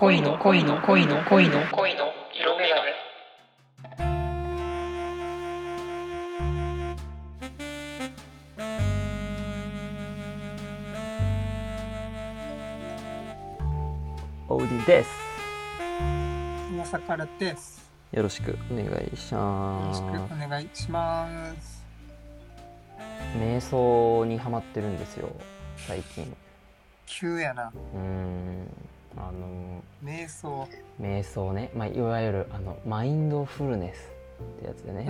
恋の恋の恋の恋の恋の色眼鏡オーディですまさからです。よろしくお願いしよろしますくお願いします。瞑想にハマってるんですよ最近急やな。うーんあの瞑想。瞑想ね、まあ、いわゆるあのマインドフルネスってやつでね。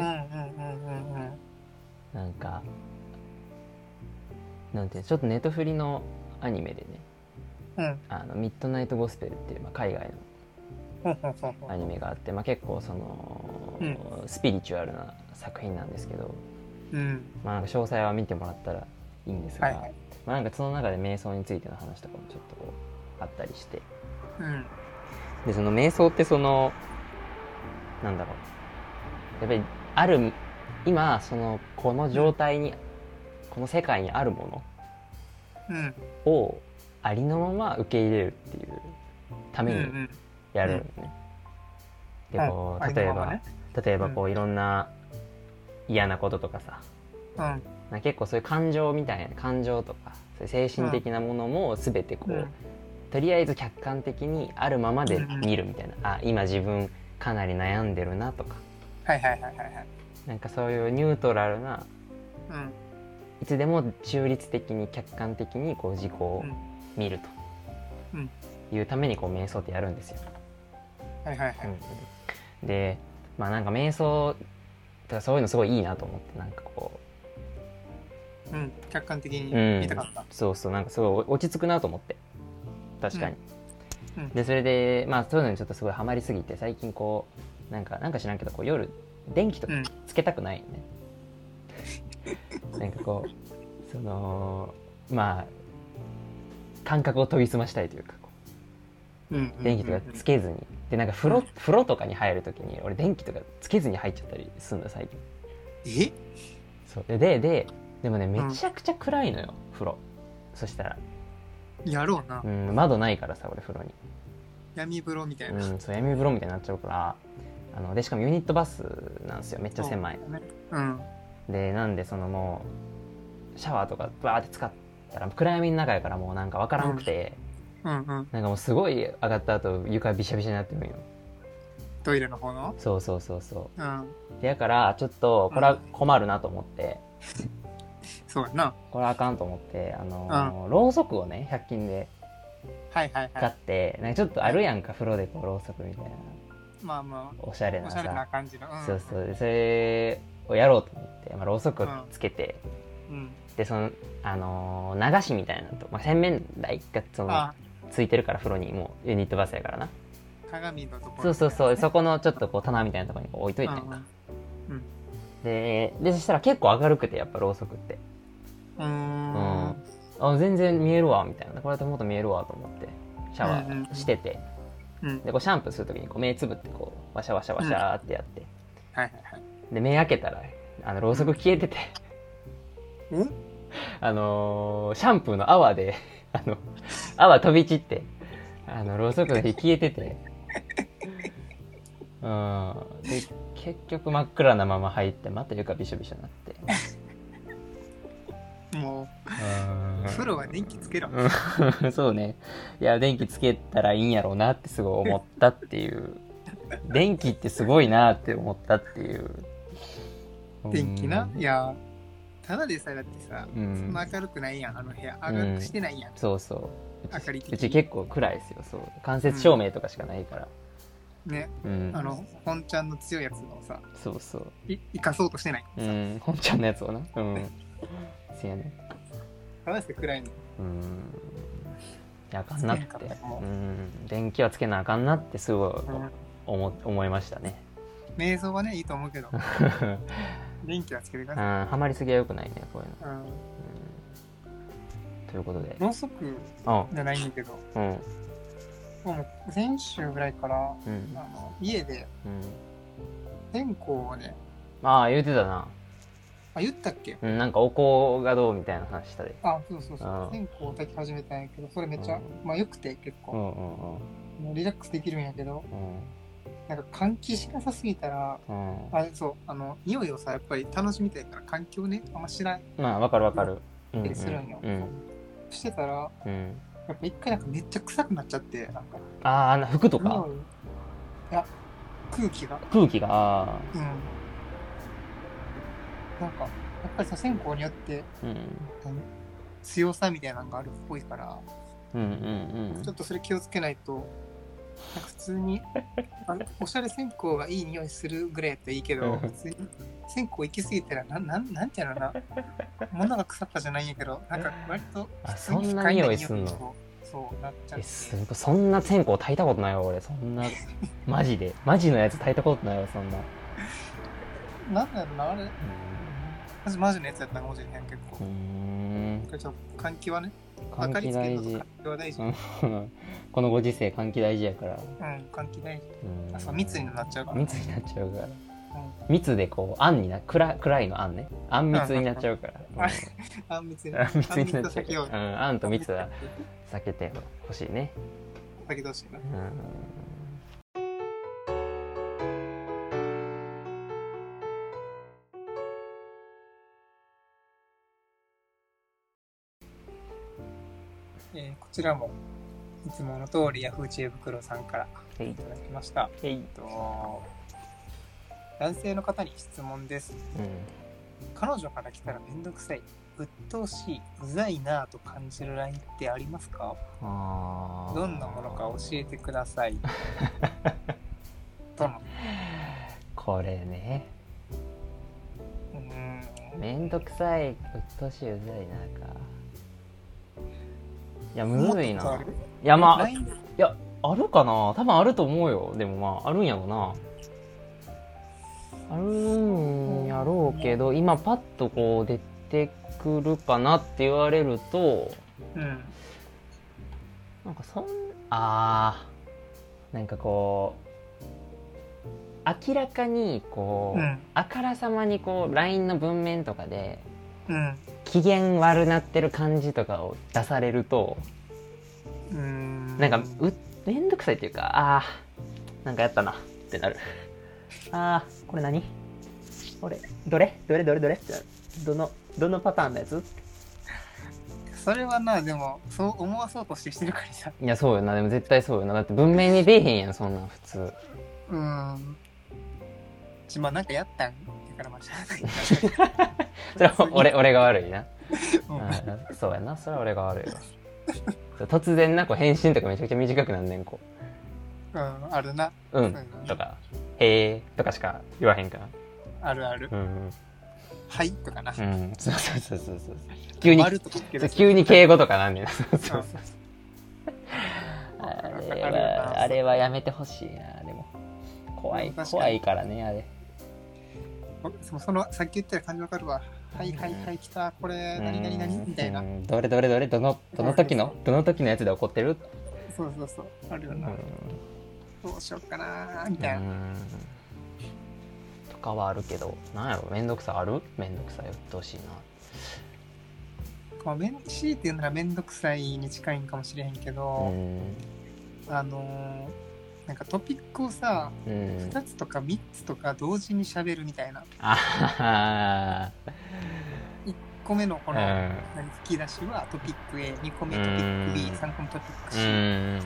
なんかなんてちょっとネトフリのアニメでねうん。「あのミッドナイト・ゴスペル」っていう、まあ、海外のアニメがあって、まあ、結構その、うんスピリチュアルな作品なんですけど、うん。まあ、詳細は見てもらったらいいんですが、はいはい。まあ、なんかその中で瞑想についての話とかもちょっとこうあったりしてうん。でその瞑想ってそのなんだろうやっぱりある今そのこの状態に、この世界にあるもうん。のをありのまま受け入れるっていうためにうんうん。やるのね。でこううん例えば、ありのままね例えばこういろんな嫌なこととかさうん。結構そういう感情みたいな感情とかそういう精神的なものも全てこう、うんとりあえず客観的にあるままで見るみたいな、あ今自分かなり悩んでるなとかはいはいはいはいはい。なんかそういうニュートラルなうん。いつでも中立的に客観的にこう自己をうん見ると、うんいうためにこう瞑想ってやるんですよ。はいはいはい。うんでまあなんか瞑想とかそういうのすごいいいなと思ってなんかこうん。客観的にう、うん見たかった。そうそうなんかすごい落ち着くなと思って確かに。うん。うん。でそれでまあそういうのにちょっとすごいハマりすぎて最近こうなんかなんか知らんけどこう夜電気とかうん。つけたくないよね。なんかこうそのまあ感覚を研ぎ澄ましたいというか電気とかつけずに。でなんか風呂風呂とかに入る時に俺電気とかつけずに入っちゃったりするんだ最近。え？そう。ででででもねめちゃくちゃ暗いのよ風呂。そしたら、やろうな。う。ん、窓ないからさ俺風呂に。闇風呂みたいな。うん、そう闇風呂みたいになっちゃうから。あのでしかもユニットバスなんですよ。めっちゃ狭い。そうん。でなんでそのもうシャワーとかバーって使ったら暗闇の中やからもうなんか分からんくて、うん。うん。なんかもうすごい上がった後床びしゃびしゃになってるんよ。トイレの方のそうそうそうそう。ん。うでやからちょっとこれは困るなと思って、そうやな。これはあかんと思ってあのーろうそくをね100均ではいはい買っはい。てなんかちょっとあるやんか風呂でこうろうそくみたいな。まあまあ、おしゃれなおしゃれなさ感じの。うん。そうそう。でそれをやろうと思って、まあ、ろうそくをつけて、うん。でそのあのー流しみたいなのと、まあ、洗面台がそのあ、ついてるから風呂にもうユニットバスやからな。鏡のところ。そうそうそう。う。そこのちょっとこう棚みたいなところにこう置いといてんか、うん。ででそしたら結構明るくてやっぱろうそくってうん。あ全然見えるわみたいな。これだともっと見えるわと思ってシャワーしてて、うん。でこうシャンプーする時にこう目つぶってこうワシャワシャワシャーってやって、はいはいはい。で目開けたらあのろうそく消えてて、うん。あのーシャンプーの泡で あの泡飛び散ってあのろうそくの火消えてて。うん。で結局真っ暗なまま入ってまた床びしょびしょになってもう。ん。う、風呂は電気つけろ。うん。そうね。いや電気つけたらいいんやろうなってすごい思ったっていう。電気ってすごいなって思ったっていう。電気な？う。ん。いや、ただでさえだってさ、うん。そんな明るくないやん、あの部屋。明るくしてないやん。そうそう。うち明かりうち結構暗いですよ。そう。間接照明とかしかないから。ね。うん、あの、本ちゃんの強いやつのさ、そうそう。い生かそうとしてない。うん。本ちゃんのやつをな。うん せやね。ただでさえ暗いの。うん。あかんなって。ううん。電気はつけなあかんなってすごいうん。思思いましたね。瞑想はね、いいと思うけど、う ん電気はつけてください。ハマりすぎはよくないねこういうの、うん。うん。ということで。ろうそくあじゃないんだけど、うん。もう先週ぐらいから、うん。あの家でうん。線香をね、ああ言うてたな、あ、言ったっけ？うん、なんかお香がどうみたいな話したで。あ、そうそうそう。うん。線香を炊き始めたんやけど、それめっちゃ、うん。まあ良くて結構。うんうんうん。リラックスできるんやけど、うん。なんか換気しなさすぎたら、うん。あれそう、あの、匂いをさ、やっぱり楽しみたいから、環境ね、あんま知らんまあわかるわかる。うんたりするんよ。うん。してたら、うん。やっぱ一回なんかめっちゃ臭くなっちゃって、なんか、ああ服とか？匂い。いや、空気が。空気がうん。なんか、やっぱりさ、線香によって、うん何強さみたいなのがあるっぽいから、うん。うんうんちょっとそれ気をつけないと、なんか普通に、あのおしゃれ線香がいい匂いするぐらいやったらいいけど、うん。普通に線香行き過ぎたら、なん、なん、なんていうのかな、物が腐ったじゃないんやけど、なんか割とあ普通にそんな不快匂いすんの？をそう、なっちゃっえて。すごいそんな線香炊いたことないわ俺。そんなマジで。マジのやつ炊いたことないわそんな。なんだろうな、あれ、マジマジのやつやったかもしれへん、結構。うー。んちょっと換気はね、換気大事。大事。うん。このご時世換気大事やから。うん、換気大事。うん。あそう密になっちゃうから。密になっちゃうから。うん。密でこうあんにな暗暗いのあんね。あん密になっちゃうから。うんあん密になっちゃうから。うんあんと密は避けてほしいね。避けてほしいな。う。んえーこちらも、いつもの通り、ヤフー知恵袋さんからはいいただきました。えっと男性の方に質問です。うん彼女から来たらめんどくさい、鬱陶しい、うざいなぁと感じる LINE ってありますか？どんなものか教えてください。との。これねうーん。めんどくさいうっとうしいうざいなかいやむずいな。いやまあいやあるかな？多分あると思うよ。でもまああるんやろな。あるんやろうけど今パッとこう出てくるかなって言われるとうん。なんかそんあー。なんかこう明らかにこう、うん。あからさまにこう LINE の文面とかでうん。機嫌悪なってる感じとかを出されるとうーん。なんかうめんどくさいっていうかあーなんかやったなってなる。あーこれ何？俺どれ？どれ？どれ？どれ？ってどのどのパターンのやつ？それはな、でも、そう思わそうとしてしてるからさ。いやそうよな。でも絶対そうよな。だって文面に出えへんやんそんなん普通。うーん。ちまあなんかやったん？だからない。それは俺俺が悪いな、うん。うんそうやな。それは俺が悪いわ。突然なこう返信とかめちゃくちゃ短くなんねんこう。ん、あるな。う「うん。そういうの」ねとか「へえ」とかしか言わへんから。あるある。うんはいとかな。うん。そうそうそうそうそう。急に急に敬語とかなんねん。そうそうそうう。んあれはあれはやめてほしいなでも。怖い怖いからねあれそのさっき言った感じわかるわ。はいはいはい、来た。これ、何々何？みたいな。う。ん。どれどれどれ？どのどの時の？どの時のやつで怒ってる？そうそうそう。あるようん。な。どうしようかなみたいな。うん。とかはあるけど。なんやろ？めんどくさある？めんどくさい。鬱陶しいな。こうめん強いて言うならめんどくさいに近いんかもしれへんけうど、ん。あのーなんかトピックをさ、うん。2つとか3つとか同時に喋るみたいな。あは1個目のこの、は何吹き出しはトピック A、2個目うんトピック B、3個目トピック C。うん。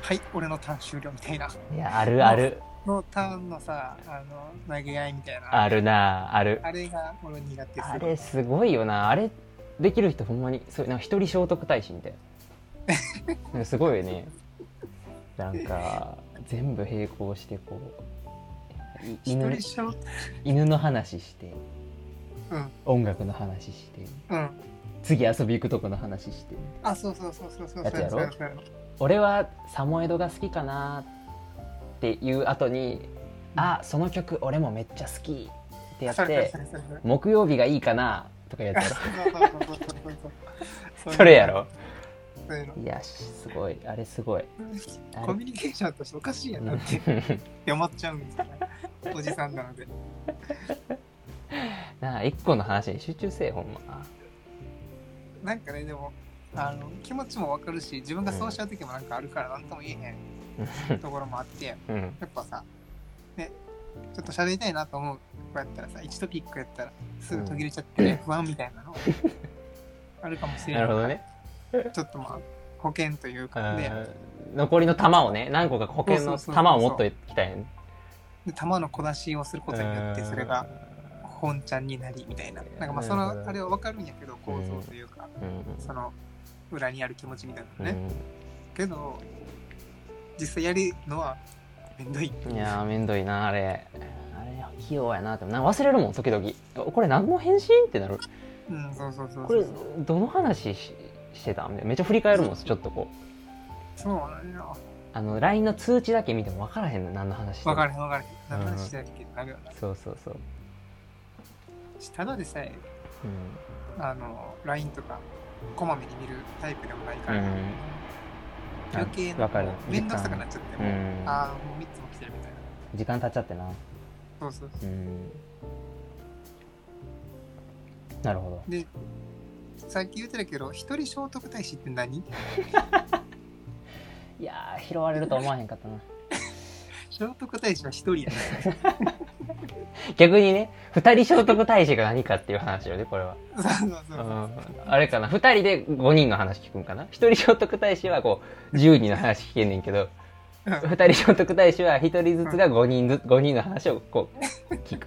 はい、俺のターン終了みたいな。いやあるある。のターンのさ、あの、投げ合いみたいな。あるなある。あれが俺苦手すある。れすごいよな。あれできる人ほんまにそうなんか一人聖徳太子みたいな。なんかすごいよね。なんか全部並行してこう犬犬の話してうん、音楽の話してうん。次遊び行くとこの話して。あ、そうそうそうそうそう。やつやろ？俺はサモエドが好きかなっていう後に「あその曲俺もめっちゃ好き」ってやってそれそれそれ「木曜日がいいかな」とかやつや そうそうそうそうそう。ろ それやろ？いうの。いやすごい。あれすごい。コミュニケーションとしておかしいやなってって思っちゃうんですよ。ね。おじさんなので。なあ一個の話に集中せえほんま。なんかね、でも、あの気持ちもわかるし自分がそうした時もなんかあるから何とも言えへんところもあって。やうん。っぱさねちょっと喋りたいなと思う子やったらさ1トピックやったらすぐ途切れちゃって、ね不安みたいなのあるかもしれない。なるほどね ちょっとまあ保険というかであー残りの玉をね何個か保険の玉を持っときたい。ねで玉の小出しをすることによってそれが本ちゃんになりみたいな。なんかまあそのあれは分かるんやけど構造というか、うん。その裏にある気持ちみたいなのね、うん。けど実際やるのはめんどいいやーめんどいなあれ。あれ器用やなって。な忘れるもん時々。これ何の返信ってなる。うんそうそうそう。これどの話ししてためっちゃ振り返るもんちょっとこう。そうなんよあの LINE の通知だけ見ても分からへんの何の話してる。分からへん分からへん何の話してたっけってなるよなそうそうそう、ただでさえうあの LINE とかこまめに見るタイプでもないかん、ら、うん。余計わかる。面倒くさくなっちゃっても、うん。ああもう3つも来てるみたいな。時間経っちゃってな。そうそうそう。うん。なるほど。でさっき言ってたけど一人聖徳太子って何？いやー拾われると思わへんかったな。聖徳太子は一人やね。逆にね二人聖徳太子が何かっていう話よねこれは、あれかな二人で5人の話聞くんかな？一人聖徳太子はこう10人の話聞けんねんけどうん。二人聖徳太子は一人ずつが5人ず5人の話をこう聞く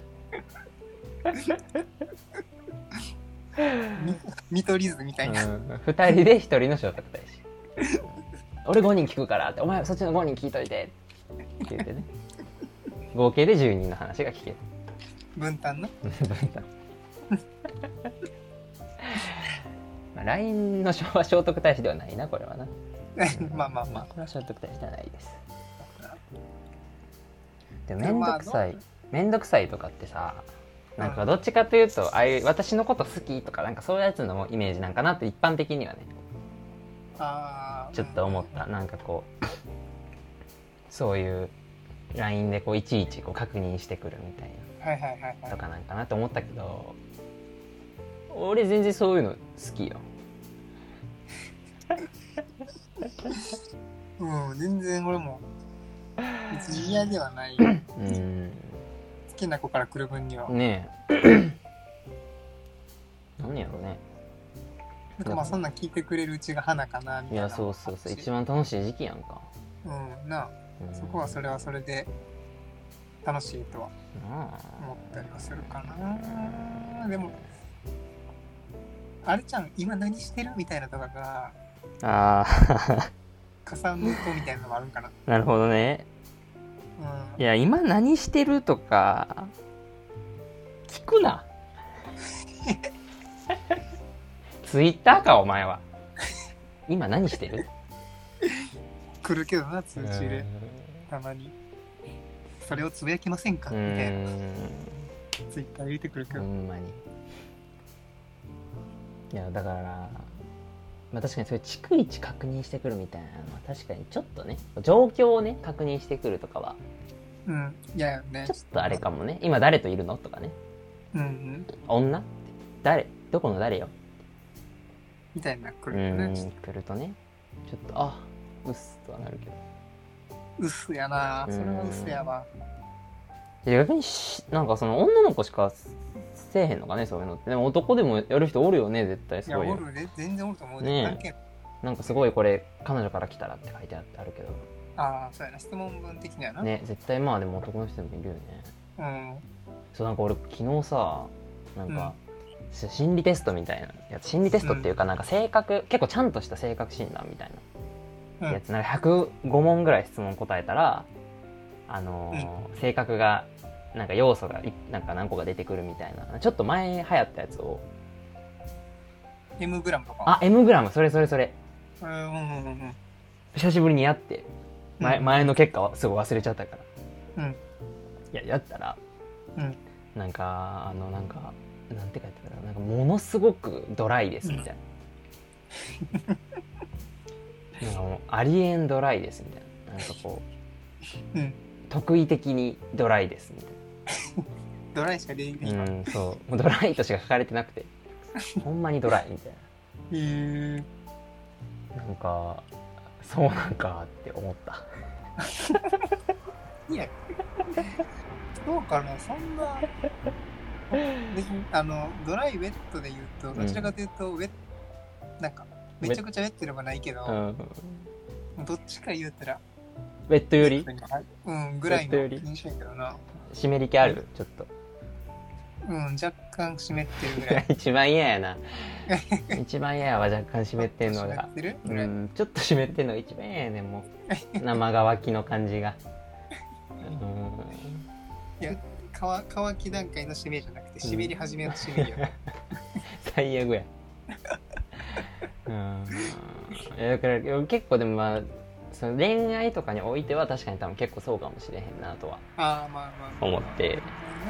見取り図みたいな、うん。二人で一人の聖徳太子俺5人聞くからってお前そっちの5人聞いといて。って言ってね。合計で10人の話が聞ける。分担な まあ LINE の昭和聖徳太子ではないなこれはな。まあまあまこれは聖徳太子ではないです。でもめんどくさい。めんどくさいとかってさなんかどっちかというとああいう私のこと好きとかなんかそういうやつのイメージなんかなって一般的にはね。ああちょっと思った。なんかこうそういう LINE でこういちいちこう確認してくるみたいはいはいはいなはい。とかなんかなと思ったけど俺全然そういうの好きよ。うん全然俺も別に嫌ではないうん。好きな子から来る分には、ねえ。何やろね。なんかまあそんなん聞いてくれるうちが花かなみたいな。いやそうそうそう。一番楽しい時期やんか、うん。なあ。うん。そこはそれはそれで楽しいとは思ったりはするかな。でもあれちゃん今何してるみたいなとかがあ加算の音みたいなのもあるんかな。ーなるほどねうん。いや今何してるとか聞くな。ツイッターかお前は。今何してる？来るけどな通知で。たまに。それをつぶやきませんか？うみたいな。ツイッター入れてくるけど、ほんまに。いやだからまあ確かにそういう逐一確認してくるみたいなのは確かにちょっとね状況をね確認してくるとかはうん嫌やよね。ちょっとあれかもね。今誰といるの？とかね。うんうん。女？誰？どこの誰よ？みたいな来うるよね。来るとね。ちょっとあうっすとはなるけど。うっすやな。それはうっすやわ。逆にしなんかその女の子しかせえへんのかねそういうのって。でも男でもやる人おるよね絶対。いやおそういうるね。全然おると思うねえ。なんかすごいこれ彼女から来たらって書いてあってあるけどああそうやな。質問文的にはな、ね絶対まあでも男の人でもいるよね。うん。そうなんか俺昨日さなんか、心理テストみたいな。やつ心理テストっていうかなんか性格、結構ちゃんとした性格診断みたいな。うん。やつ、なんか105問ぐらい質問答えたらあのー性格がなんか要素がいなんか何個か出てくるみたいな。ちょっと前流行ったやつを。M グラムとか？あ M グラム。それそれそれ。うんうんうんうん。久しぶりにやって。前,、うん。前の結果はすぐ忘れちゃったから。うん。いややったら、うん。なんかあのなんかなんて書いてたかな。なんかものすごくドライですみたいな, なんかもうありえんドライですみたいな。なんかこううん。得意的にドライですみたい ドライしか出な、ない、うん、そう。もうドライとしか書かれてなくて。ほんまにドライみたいな。へえ。なんかそうなんかって思った。いや、そうかな、そんな。別にあのドライウェットで言うと、どちらかというと、ウェッなんか、めちゃくちゃウェットではないけど、うん。どっちか言うたら、ウェットより？うん、ぐらいの印象やけどな。湿り気ある？ちょっと。うん、若干湿ってるぐらい。一番嫌やな。一番嫌やわ若干湿ってんのが。うんちょっと湿ってんのが一番嫌やねんもう。生乾きの感じが。うん。いや、乾乾き段階の湿りじゃなくて、湿り始めの湿りよ。最悪や。うん。いやだから結構でもまあその恋愛とかにおいては確かに多分結構そうかもしれへんなとは。思って。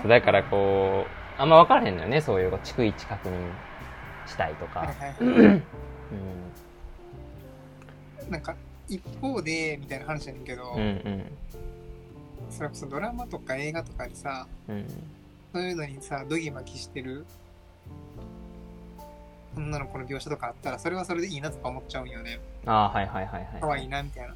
だからこうあんま分からへんのよねそういう逐一確認したいとか、なんか、一方で、みたいな話やねんけど、うんうん。それこそドラマとか映画とかでさ、うん。そういうのにさ、ドギマギしてる女の子の描写とかあったら、それはそれでいいなとか思っちゃうんよね。ああはいはいはい可愛はい。いなみたいな。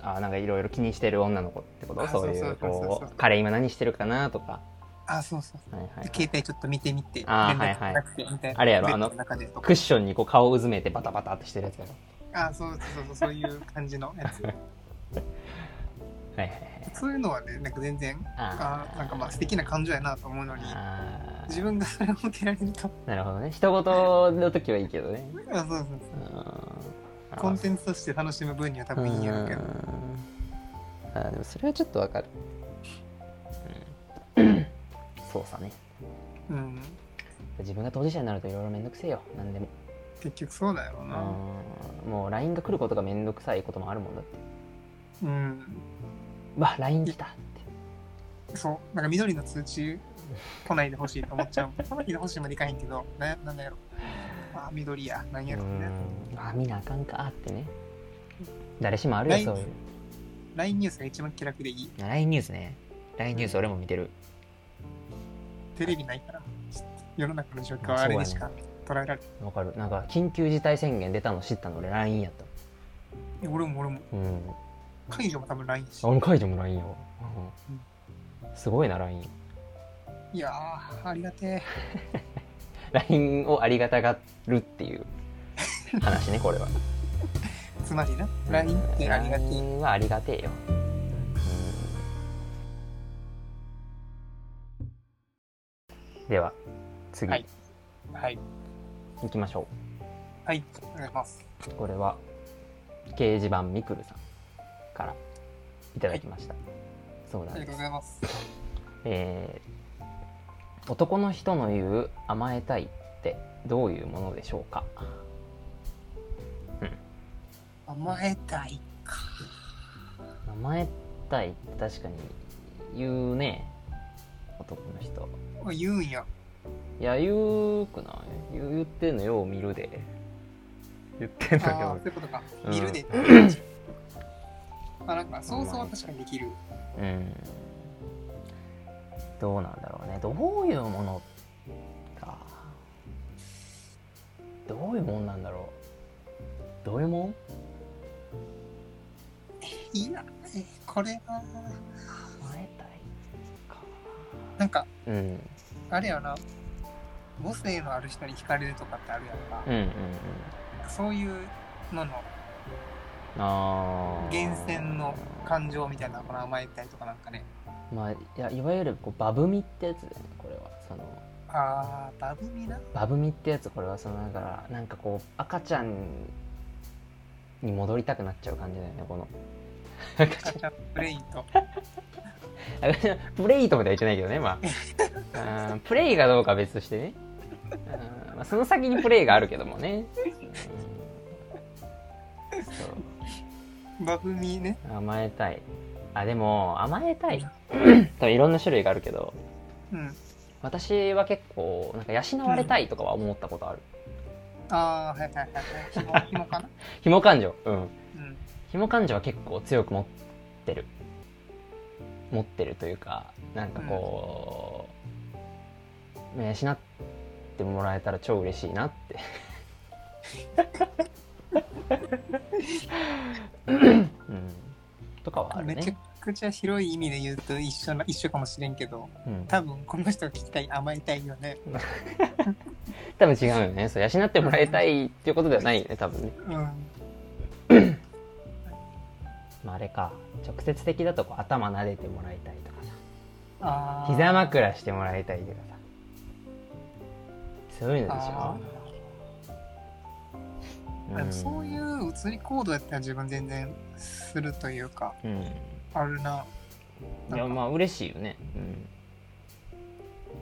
あーなんかいろいろ気にしてる女の子ってこと？あそういうそうそうそうそう。こう彼今何してるかなとか？あ、そうそうはいはいはい。携帯ちょっと見てみて。あー連絡なくてみたいな。あれやろあのクッションにこう顔をうずめてバタバタってしてるやつやろ？あ、そうそうそうそう、そういう感じのやつ。はいはいはい。そういうのはね、なんか全然、あー。あなんかまあ素敵な感情やなと思うのに、あー自分がそれを受けられると、なるほどね。人事の時はいいけどね。あそうそうそうう。ん。コンテンツとして楽しむ分には多分いいんやろうけど。うん。あーでもそれはちょっとわかる、うん、そうさね。うん。自分が当事者になるといろいろめんどくせえよ。何でも。結局そうだよな。うん。もう LINE が来ることがめんどくさいこともあるもんだって。うん。うわ LINE 来たって。そう。なんか緑の通知来ないでほしいと思っちゃう。来ないでほしいまでいかへんけど、ななんだやろ。あ、緑や。なんやろね。うんあ見なあかんかってね誰しもあるよそういう LINE ニュースが一番気楽でいい。LINE ニュースね LINE ニュース俺も見てるテレビないから。世の中の状況はあれでしか捉えられない。わかるなんか緊急事態宣言出たの知ったの俺 LINE やったえ俺も俺も。うん解除も多分 LINE しあ。俺解除も LINE よ、うんすごいな LINE いやー、ありがて LINE をありがたがるっていう 話ねこれはえ。つまりな、LINE ってありがてえ。LINE はありがてえよ、うんでは次、はいはい。行きましょはい。お願いします。うこれは掲示板みくるさんからいただきました、そうなんですありがとうございます。えー男の人の言う甘えたいってどういうものでしょうか？甘えたいか。甘えたいって確かに言うね男の人あ言うんや。いや言うくない？言ってんのよう見るで言ってんのよそういうことか。うん見るで。あ、なんか、想像は確かにできる。うんどうなんだろうね。どういうものか。どういうもんなんだろう。どういうもん？いや、えこれは、甘えたいか。なんか、うん。あれやな、母性のある人に惹かれるとかってあるやんか。うんうんうん。そういうのの。あー。源泉の感情みたいな、この甘えたいとかなんかね。まあいやいわゆるこうバブミってやつだよねこれは。そのあー、バブミな？バブミってやつこれはそのだからなんかこう赤ちゃんに戻りたくなっちゃう感じだよねこの。赤ちゃん赤ちゃんブレインと。プレイと までは言ってないけどねまあ。うんプレイがどうかは別としてね。うんまあ、その先にプレイがあるけどもね、うん。そう。バブミね。甘えたいあでも甘えたい。多分いろんな種類があるけど。うん。私は結構なんか養われたいとかは思ったことある。あー、はいはいはいはい。ひも、ひもかな紐感情。うん。うん。紐感情は結構強く持ってる。持ってるというかなんかこう、ね養ってもらえたら超嬉しいなって。うん。とかはあるねくちゃ広い意味で言うと一緒な一緒かもしれんけどうん。多分この人が聞きたい甘えたいよね。多分違うよね。そう養ってもらいたいっていうことではないよね多分ね。うん。まああれか。直接的だとこう頭撫でてもらいたいとかさ。膝枕してもらいたいとかさ。そういうのでしあょそういう移り行動やったら自分全然するというか。うん、あるな。うん、いやまあ嬉しいよね。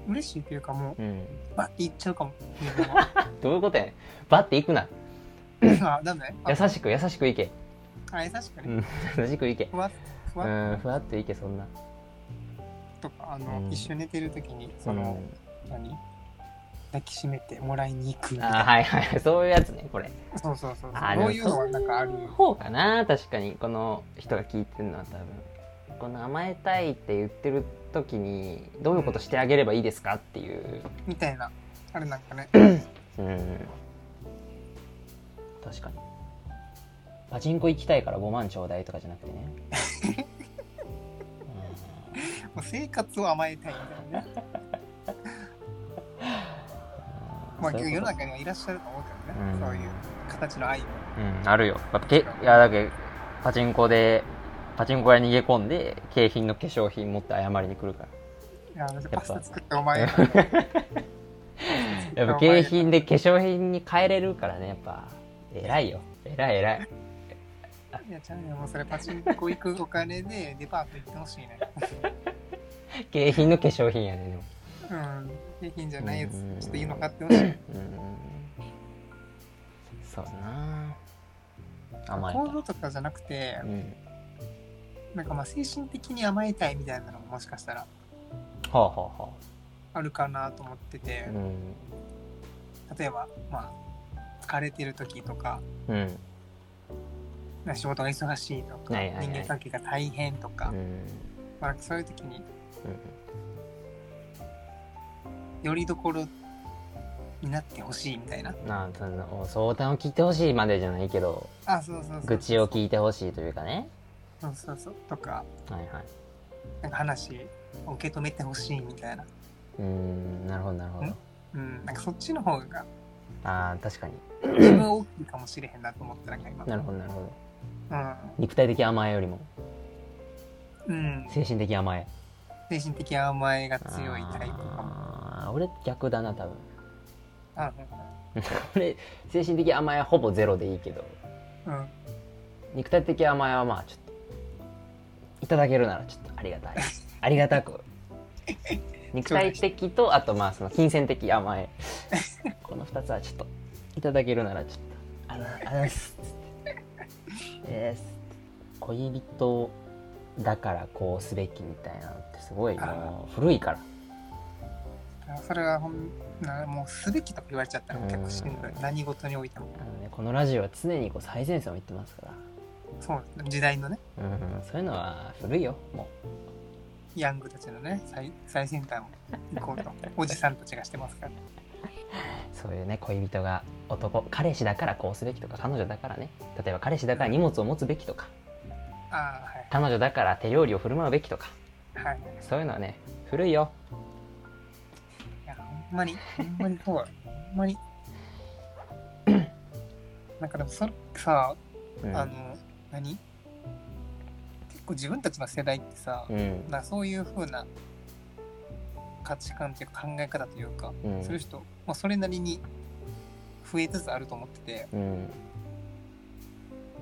嬉しいというかもううん、うん、バッていっちゃうかも。どういうことやねん。バッていくな。あダメあ優しく優しくいけ、あ優しくね。うん、優しくいけ。ふわっふうわっ。んふわっといけそんな。とかあの、うん。一緒に寝てる時にそうん。の、何？抱きしめてもらいに行くみたいな。はいはいそういうやつねこれ。そうそうそうあーそういうのはなんかある方かな確かに。この人が聞いてるのは多分。この甘えたいって言ってる時にどういうことしてあげればいいですかっていう。みたいな。あれなんかね。うん。確かに。パチンコ行きたいから5万ちょうだいとかじゃなくてね。もう生活を甘えたいみたいなねまあ世の中にはいらっしゃると思うけどね、うん。そういう形の愛も。うん。あるよ。やっぱけいやだけどパチンコでパチンコ屋に逃げ込んで景品の化粧品持って謝りに来るから。いやパスタ作ってお前 やっぱ景品で化粧品に変えれるからね。やっぱ偉いよ。偉い偉い。いやちゃうよ。もうそれパチンコ行くお金でデパート行ってほしいね。景品の化粧品やねでもうん。景品じゃないやつうん。ちょっといいの買ってほしいうん。そうだな。甘えた行動とかじゃなくてうん。なんかまあ精神的に甘えたいみたいなのももしかしたらはあはあはあ。るかなと思ってて。あうん。例えばまあ疲れてる時とかうん。な仕事が忙しいとか、はいはいはい。人間関係が大変とか、うん。まあ、そういう時にうんよりどころになってほしいみたいな。なあその相談を聞いてほしいまでじゃないけどあそうそうそうそう愚痴を聞いてほしいというかね。そうそうそう。とか。はいはい。なんか話を受け止めてほしいみたいな。うーんなるほどなるほど。ん。うん。なんかそっちの方が。ああ確かに。自分は大きいかもしれへんなと思ったなんか今。なるほどなるほど。うん。肉体的甘えよりも。うん、精神的甘え。精神的甘えが強いタイプかも。俺逆だな多分。あ 俺精神的甘えはほぼゼロでいいけど。うん。うん肉体的甘えはまあちょっといただけるならちょっとありがたい。ありがたく。肉体的とあとまあその金銭的甘え。この2つはちょっといただけるならちょっと。あらあらっすです恋人だからこうすべきみたいなのってすごいもう古いからあそれはほんなもうすべきとか言われちゃったら結構しんどい。何事においても。あの、ね、このラジオは常にこう最前線を言ってますから、そう時代のね。うん、そういうのは古いよもヤングたちのね最最先端を行こうと。おじさんたちがしてますから。う そういうね恋人が男。彼氏だからこうすべきとか彼女だからね。例えば彼氏だから荷物を持つべきとか。ああ彼女だから手料理を振る舞うべきとか。はいはい。そういうのはね古いよんまにほんまに。そうほんまに。なんかでもそれさうん。あの何？結構自分たちの世代ってさ、うん。なそういう風な価値観っていうか考え方というか、うん。する人、まあ、それなりに増えつつあると思ってて。うん。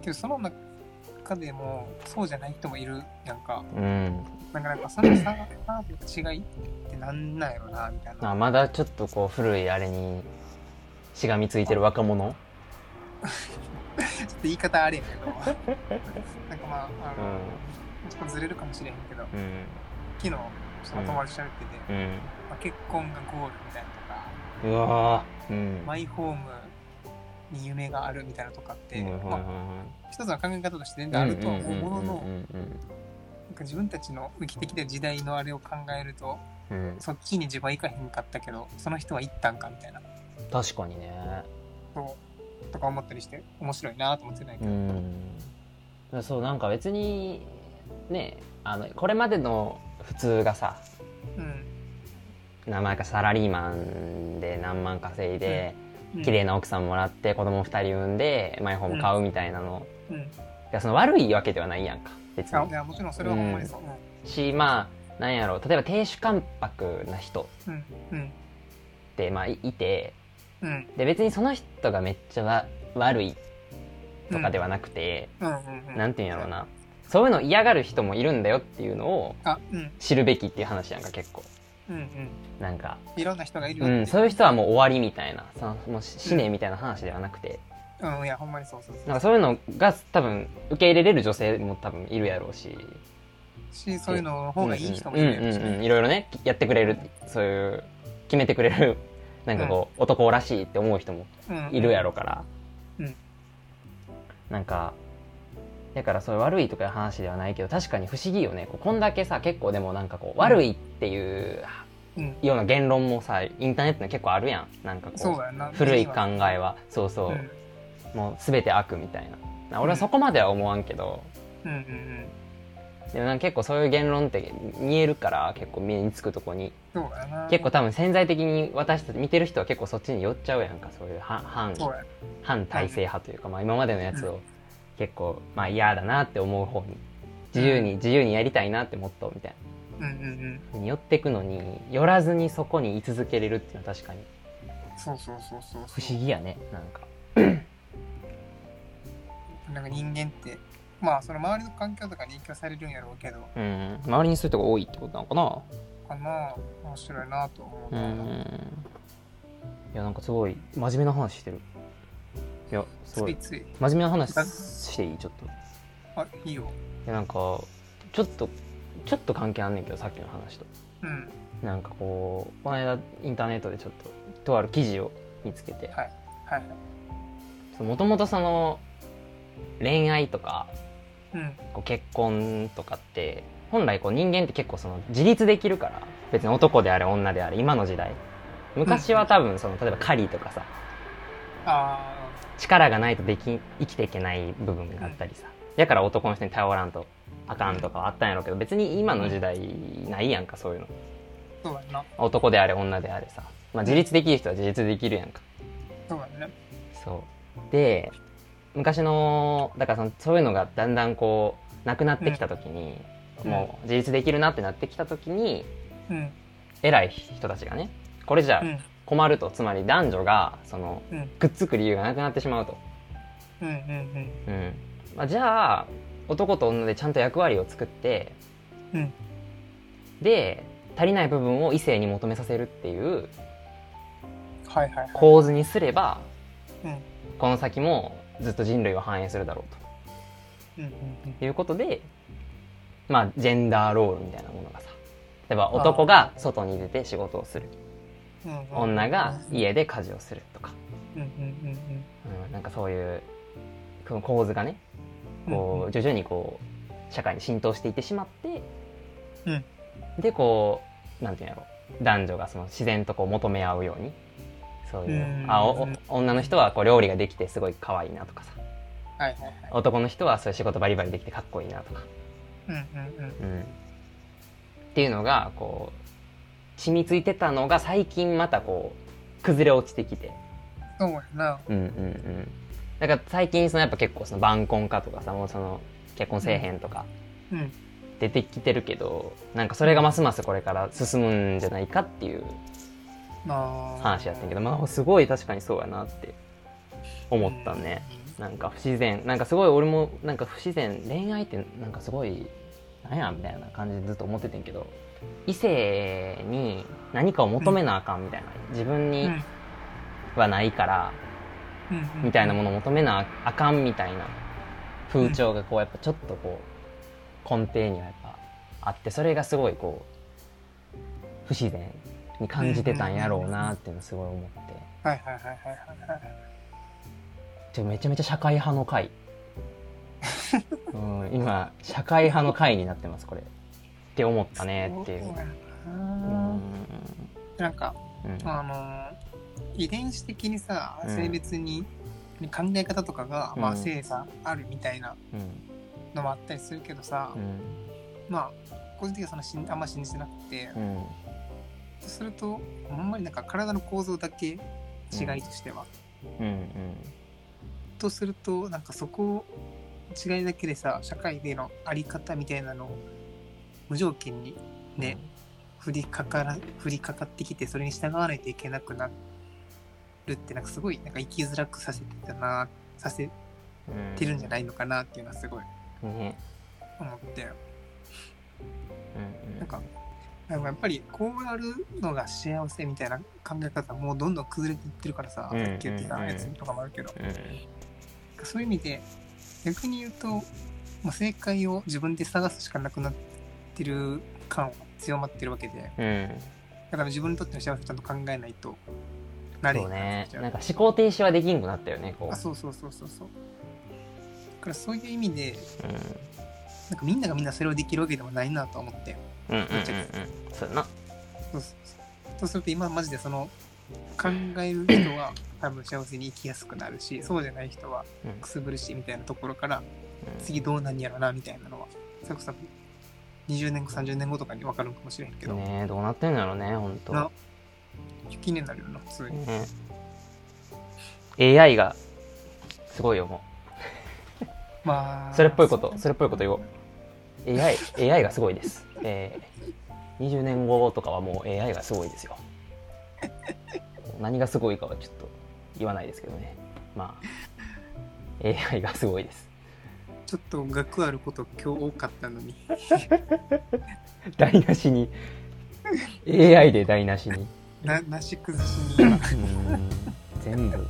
けどその中でもそうじゃない人もいるやんか。うんなんかなんかその差差違いってなんなんやろなみたいな。まあまだちょっとこう古いあれにしがみついてる若者？ちょっと言い方あれやけど。なんかまああの、ちょっとずれるかもしれへんけどうん昨日その友達と喋ってて、うん。まあ、結婚がゴールみたいなとかうんうわー。うん。マイホームに夢があるみたいなとかって、まあ、一つの考え方として全然あるとは思うもののうん。うんなんか自分たちの生きてきた時代のあれを考えるとうん。うんうんそっちに自分は行かへんかったけどその人は行ったんかみたいな。確かにね。そとか思ったりして面白いなと思ってないけうど、ん。そうなんか別にねあのこれまでの普通がさうん。名前かサラリーマンで何万稼いで、うん。綺麗な奥さんもらって子供2人産んでマイホーム買うみたいなの、うん。いやその悪いわけではないやんか別に。あいやもちろんそれはほんまにそう、しまあなんやろう。例えば亭主関白な人。うんうん。ってまあいいて。うん。うんで別にその人がめっちゃわ悪い。とかではなくて、うん。うんうんなんていうんやろうな。そういうの嫌がる人もいるんだよっていうのを知るべきっていう話やんか結構。うんうん。なんか、いろんな人がいるよう。ん、そういう人はもう終わりみたいな。そのもう死ねみたいな話ではなくて、うんいやほんまにそうそうそう。なんかそういうのが多分受け入れれる女性も多分いるやろうし。しそういうのの方がいい人もいるやろうしうんうんうん。いろいろねやってくれるそういう決めてくれる なんかこう、男らしいって思う人もうんいるやろから、うん。なんかだからそういう悪いとかいう話ではないけど確かに不思議よね。こうこんだけさ結構でもなんかこう悪いっていううんような言論もさインターネットに結構あるやん。なんかこうそうだよな。古い考えは。そうそう、うんもう全て悪みたいな。俺はそこまでは思わんけど、うんうんでもなんか結構そういう言論って見えるから結構目につくとこに。そうだよな。結構多分潜在的に私たち見てる人は結構そっちに寄っちゃうやんかそういう反反体制派というか、まあ、今までのやつを結構まあ嫌だなって思う方に。自由に自由にやりたいなってモットーみたいうんうんうん。に寄ってくのに寄らずにそこに居続けれるっていうのは確かに。そうそうそうそう。不思議やねなんか なんか人間ってまあその周りの環境とかに影響されるんやろうけど。うん。周りにそういう人が多いってことなのかな。かな。面白いなと思ううな、ん。いやなんかすごい真面目な話してる。いやすごい。真面目な話していい？ちょっと。いあいいよ。やなんかちょっとちょっと関係あんねんけどさっきの話と。うん。なんかこうこの間インターネットでちょっととある記事を見つけて。はい。はい。もともとその恋愛とかうん。こう結婚とかって本来こう人間って結構その自立できるから別に男であれ女であれ今の時代。昔は多分その例えば狩りとかさあ力がないとでき生きていけない部分があったりさ。だから男の人に頼らんとあかんとかはあったんやろうけど別に今の時代ないやんかそういうの。あそうやな。男であれ女であれさ、まあ、自立できる人は自立できるやんか。そうやね。そう。で昔のだからそのそういうのがだんだんこうなくなってきた時に、うん。もう自立できるなってなってきた時にうん。偉い人たちがねこれじゃうん。困ると。つまり男女がそのうん。くっつく理由がなくなってしまうと、うんうん。うん。まあ、じゃあ男と女でちゃんと役割を作ってうん。で足りない部分を異性に求めさせるっていうはいはいはい。構図にすればうん。この先もずっと人類は繁栄するだろううんうんということでまあジェンダーロールみたいなものがさ例えば男が外に出て仕事をする。女が家で家事をするとか、うんなんかそういう構図がねこう徐々にこう社会に浸透していってしまって、うん。でこうなんていうんやろ男女がその自然とこう求め合うようにそういう、うん。あおお女の人はこう料理ができてすごい可愛いなとかさ。はいはいはい。男の人はそういう仕事バリバリできてかっこいいなとか、うんうんうん。うん、っていうのがこう染みついてたのが最近またこう崩れ落ちてきて。そうやな。うんうんうん。だから最近そのやっぱ結構その晩婚化とかさもうその結婚せえへんとか。うん。出てきてるけどなんかそれがますますこれから進むんじゃないかっていう話やってんけどまあすごい確かにそうやなって思ったね。なんか不自然。なんかすごい俺もなんか不自然。恋愛ってなんかすごいなんやみたいな感じでずっと思っててんけど異性に何かを求めなあかんみたいな。自分にうん。はないからうんうん。みたいなものを求めなあかんみたいな。風潮がこうやっぱちょっとこう根底にはやっぱあってそれがすごいこう不自然に感じてたんやろうなっていうのすごい思って。はいはいはいはいはい。めちゃめちゃ社会派の会 うん今社会派の会になってますこれ。って思ったねっていう。そうな。んなんかうん。あの遺伝子的にさうん。性別に考え方とかが、まあうん精査あるみたいなうん。のもあったりするけどさ、うん。まあ個人的にはそんなしんあんま信じてなくて、うんとするとあんまりなんか体の構造だけ違いとしては、うんとするとなんかそこ違いだけでさ社会でのあり方みたいなのを無条件にね、降りかから降りかかってきてそれに従わないといけなくなるってなんかすごいなんか生きづらくさせてたなさせうんてるんじゃないのかなっていうのはすごいね思って。うんなんかでもやっぱりこうやるのが幸せみたいな考え方もうどんどん崩れていってるからさ、うんさっき言ってたやつとかもあるけど、うん。そういう意味で逆に言うと、まあ、正解を自分で探すしかなくなってる感は強まってるわけで。うん。だから自分にとっての幸せをちゃんと考えないとなれへね。なんか思考停止はできんくなったよねこあそうそうそうそうそう。だからそういう意味でうなんかみんながみんなそれをできるわけでもないなと思ってうんうんうんうん。うんそうやなそう。そうすると今マジでその考える人は 多分幸せに生きやすくなるしそうじゃない人はうん。くすぶるしみたいなところからうん。次どうなんやろなみたいなのはそれこそ20年後30年後とかに分かるかもしれへんけど、ねえどうなってんだろうねほんと。な。気になるよな普通に、ね AI がすごいよもまあうそれっぽいことそれっぽいこと言おう AI, AI がすごいです。えー、20年後とかはもう AI がすごいですよ。何がすごいかはちょっと言わないですけどね。まあ AI がすごいです。ちょっと学あること今日多かったのに。台無しに。AI で台無しに。ななし崩しに。全部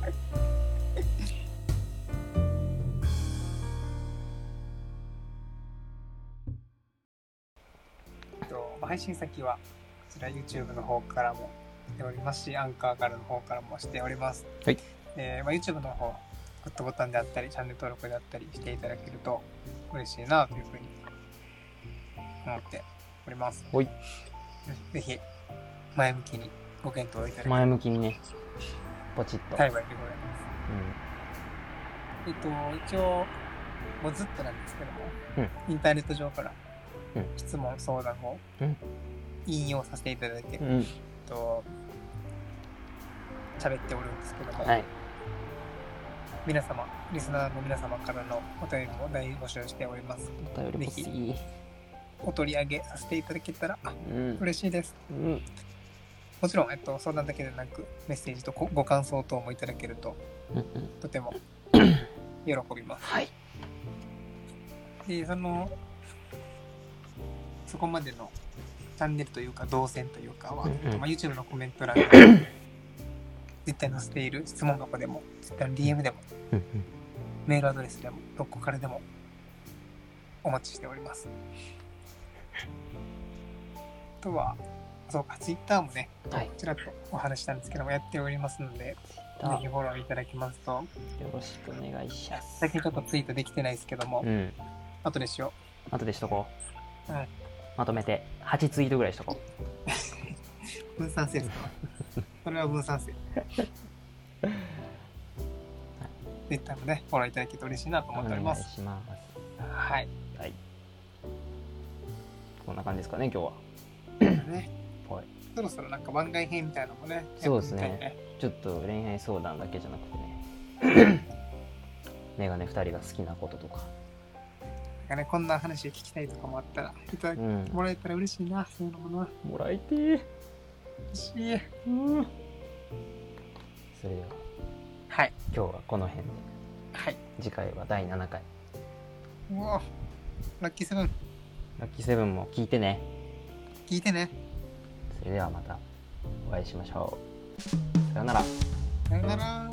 配信先はこちら YouTube の方からもしておりますし、アンカーからの方からもしております。はい。えーまあ、YouTube の方はグッドボタンであったり、チャンネル登録であったりしていただけると嬉しいなというふうに思っております。ほいぜひ、前向きにご検討いただけ前向きにねポチッと、幸いでございます。えっと、一応、もうずっとなんですけども、インターネット上からうん。質問、相談をうん。引用させていただいて、うん、と、喋っておるんですけども、はい。皆様、リスナーの皆様からのお便りも大募集しております。お便り欲しい。お取り上げさせていただけたらうん。嬉しいです。うん。もちろん、えっと、相談だけでなく、メッセージとごご感想等もいただけると、うんうん。とても 喜びます。はい。で、その、そこまでのチャンネルというか、動線というかは、うんうん。まあ、YouTube のコメント欄に 絶対載せている質問箱でも、絶対の DM でも、うんメールアドレスでも、どこからでもお待ちしております。あとは、そうか、Twitter もね、うんはい。ちらっとお話ししたんですけども、やっておりますので、ぜひよフォローいただきますと、ろしくお願いします。最近ちょっとツイートできてないですけども、うん。後でしよ後でしとこう、うんまとめて8ツイートぐらいしとこう。分散性ですかそれは分散性。Twitter もね、フォローいただけると嬉しいなとう思っております。します。はい。はい。こんな感じですかね今日は。ね、はい。そろそろなんか番外編みたいなのもね、そうですね。やってみたいちょっと恋愛相談だけじゃなくてね。メガネ2人が好きなこととかかね、こんな話聞きたいとかもあったら、いただきうんもらえたら嬉しいな、そういうのもな。もらいてー嬉しい。うんそれでははい。今日はこの辺ではい。次回は第7回うわラッキーセブン、ラッキーセブンも聞いてね聞いてね。それではまたお会いしましょうさようならさよなら。